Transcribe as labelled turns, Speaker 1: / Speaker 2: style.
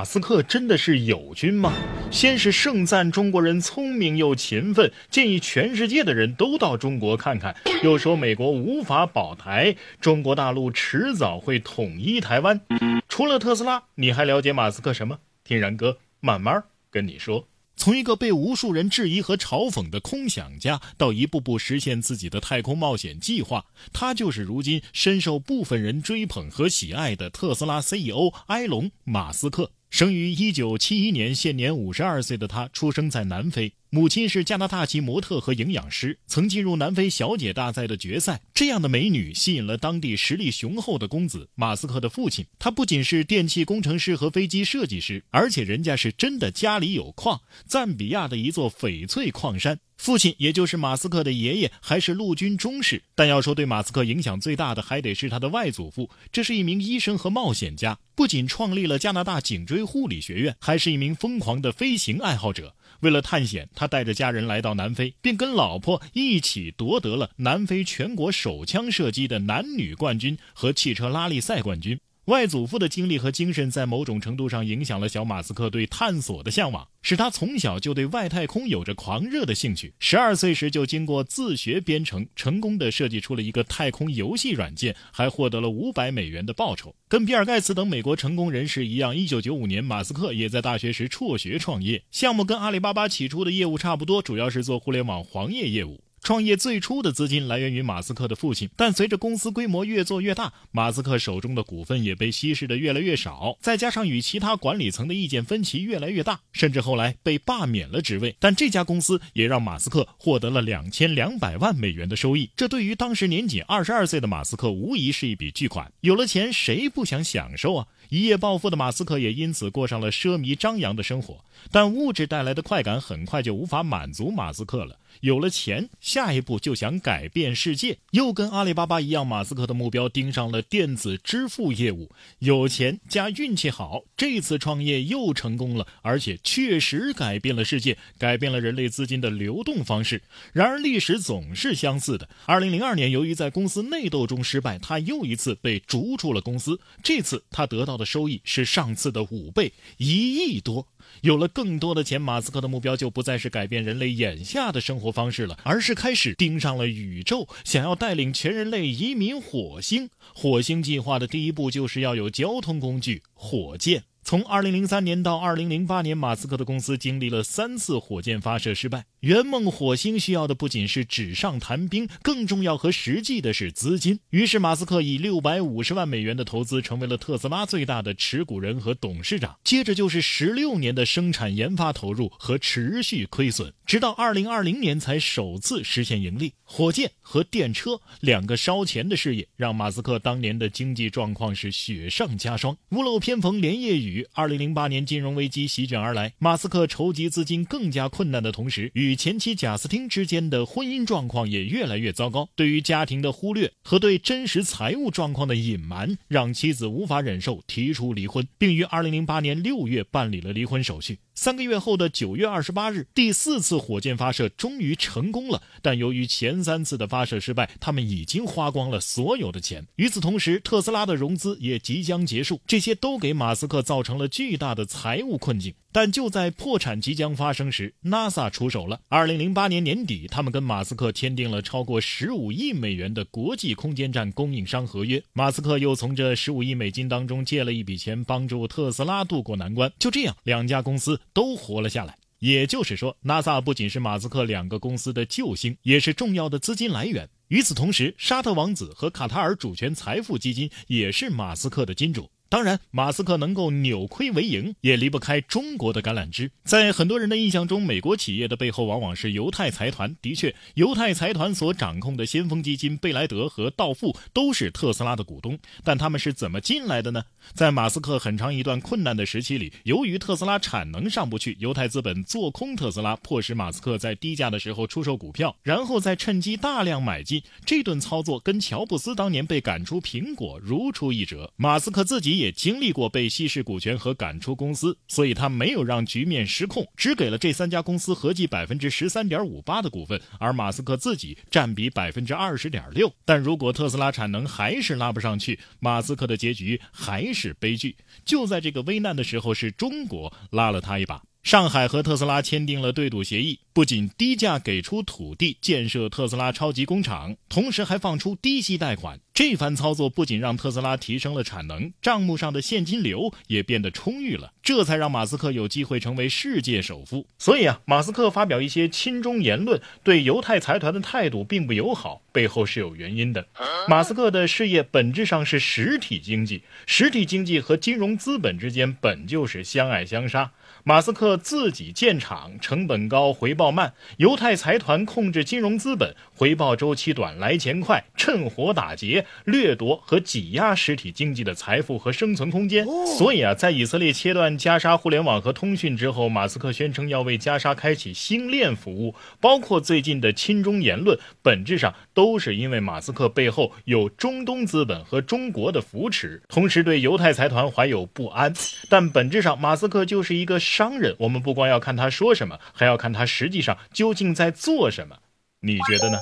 Speaker 1: 马斯克真的是友军吗？先是盛赞中国人聪明又勤奋，建议全世界的人都到中国看看；又说美国无法保台，中国大陆迟早会统一台湾。除了特斯拉，你还了解马斯克什么？听然哥慢慢跟你说。从一个被无数人质疑和嘲讽的空想家，到一步步实现自己的太空冒险计划，他就是如今深受部分人追捧和喜爱的特斯拉 CEO 埃隆·马斯克。生于一九七一年，现年五十二岁的他出生在南非，母亲是加拿大籍模特和营养师，曾进入南非小姐大赛的决赛。这样的美女吸引了当地实力雄厚的公子马斯克的父亲。他不仅是电气工程师和飞机设计师，而且人家是真的家里有矿，赞比亚的一座翡翠矿山。父亲，也就是马斯克的爷爷，还是陆军中士。但要说对马斯克影响最大的，还得是他的外祖父。这是一名医生和冒险家，不仅创立了加拿大颈椎护理学院，还是一名疯狂的飞行爱好者。为了探险，他带着家人来到南非，并跟老婆一起夺得了南非全国手枪射击的男女冠军和汽车拉力赛冠军。外祖父的经历和精神在某种程度上影响了小马斯克对探索的向往，使他从小就对外太空有着狂热的兴趣。十二岁时就经过自学编程，成功的设计出了一个太空游戏软件，还获得了五百美元的报酬。跟比尔盖茨等美国成功人士一样，一九九五年，马斯克也在大学时辍学创业，项目跟阿里巴巴起初的业务差不多，主要是做互联网黄页业务。创业最初的资金来源于马斯克的父亲，但随着公司规模越做越大，马斯克手中的股份也被稀释的越来越少，再加上与其他管理层的意见分歧越来越大，甚至后来被罢免了职位。但这家公司也让马斯克获得了两千两百万美元的收益，这对于当时年仅二十二岁的马斯克无疑是一笔巨款。有了钱，谁不想享受啊？一夜暴富的马斯克也因此过上了奢靡张扬的生活，但物质带来的快感很快就无法满足马斯克了。有了钱，下一步就想改变世界，又跟阿里巴巴一样，马斯克的目标盯上了电子支付业务。有钱加运气好，这次创业又成功了，而且确实改变了世界，改变了人类资金的流动方式。然而历史总是相似的。二零零二年，由于在公司内斗中失败，他又一次被逐出了公司。这次他得到的收益是上次的五倍，一亿多。有了更多的钱，马斯克的目标就不再是改变人类眼下的生活方式了，而是开始盯上了宇宙，想要带领全人类移民火星。火星计划的第一步就是要有交通工具——火箭。从2003年到2008年，马斯克的公司经历了三次火箭发射失败。圆梦火星需要的不仅是纸上谈兵，更重要和实际的是资金。于是，马斯克以650万美元的投资，成为了特斯拉最大的持股人和董事长。接着就是16年的生产研发投入和持续亏损，直到二零二零年才首次实现盈利。火箭和电车两个烧钱的事业，让马斯克当年的经济状况是雪上加霜。屋漏偏逢连夜雨，二零零八年金融危机席卷而来，马斯克筹集资金更加困难的同时，与前妻贾斯汀之间的婚姻状况也越来越糟糕，对于家庭的忽略和对真实财务状况的隐瞒，让妻子无法忍受，提出离婚，并于二零零八年六月办理了离婚手续。三个月后的九月二十八日，第四次火箭发射终于成功了。但由于前三次的发射失败，他们已经花光了所有的钱。与此同时，特斯拉的融资也即将结束，这些都给马斯克造成了巨大的财务困境。但就在破产即将发生时，NASA 出手了。二零零八年年底，他们跟马斯克签订了超过十五亿美元的国际空间站供应商合约。马斯克又从这十五亿美金当中借了一笔钱，帮助特斯拉渡过难关。就这样，两家公司。都活了下来，也就是说，NASA 不仅是马斯克两个公司的救星，也是重要的资金来源。与此同时，沙特王子和卡塔尔主权财富基金也是马斯克的金主。当然，马斯克能够扭亏为盈，也离不开中国的橄榄枝。在很多人的印象中，美国企业的背后往往是犹太财团。的确，犹太财团所掌控的先锋基金贝莱德和道富都是特斯拉的股东。但他们是怎么进来的呢？在马斯克很长一段困难的时期里，由于特斯拉产能上不去，犹太资本做空特斯拉，迫使马斯克在低价的时候出售股票，然后再趁机大量买进。这顿操作跟乔布斯当年被赶出苹果如出一辙。马斯克自己。也经历过被稀释股权和赶出公司，所以他没有让局面失控，只给了这三家公司合计百分之十三点五八的股份，而马斯克自己占比百分之二十点六。但如果特斯拉产能还是拉不上去，马斯克的结局还是悲剧。就在这个危难的时候，是中国拉了他一把。上海和特斯拉签订了对赌协议，不仅低价给出土地建设特斯拉超级工厂，同时还放出低息贷款。这番操作不仅让特斯拉提升了产能，账目上的现金流也变得充裕了，这才让马斯克有机会成为世界首富。所以啊，马斯克发表一些亲中言论，对犹太财团的态度并不友好，背后是有原因的。马斯克的事业本质上是实体经济，实体经济和金融资本之间本就是相爱相杀。马斯克自己建厂，成本高，回报慢；犹太财团控制金融资本，回报周期短，来钱快，趁火打劫，掠夺和挤压实体经济的财富和生存空间。所以啊，在以色列切断加沙互联网和通讯之后，马斯克宣称要为加沙开启星链服务，包括最近的亲中言论，本质上都是因为马斯克背后有中东资本和中国的扶持，同时对犹太财团怀有不安。但本质上，马斯克就是一个。商人，我们不光要看他说什么，还要看他实际上究竟在做什么。你觉得呢？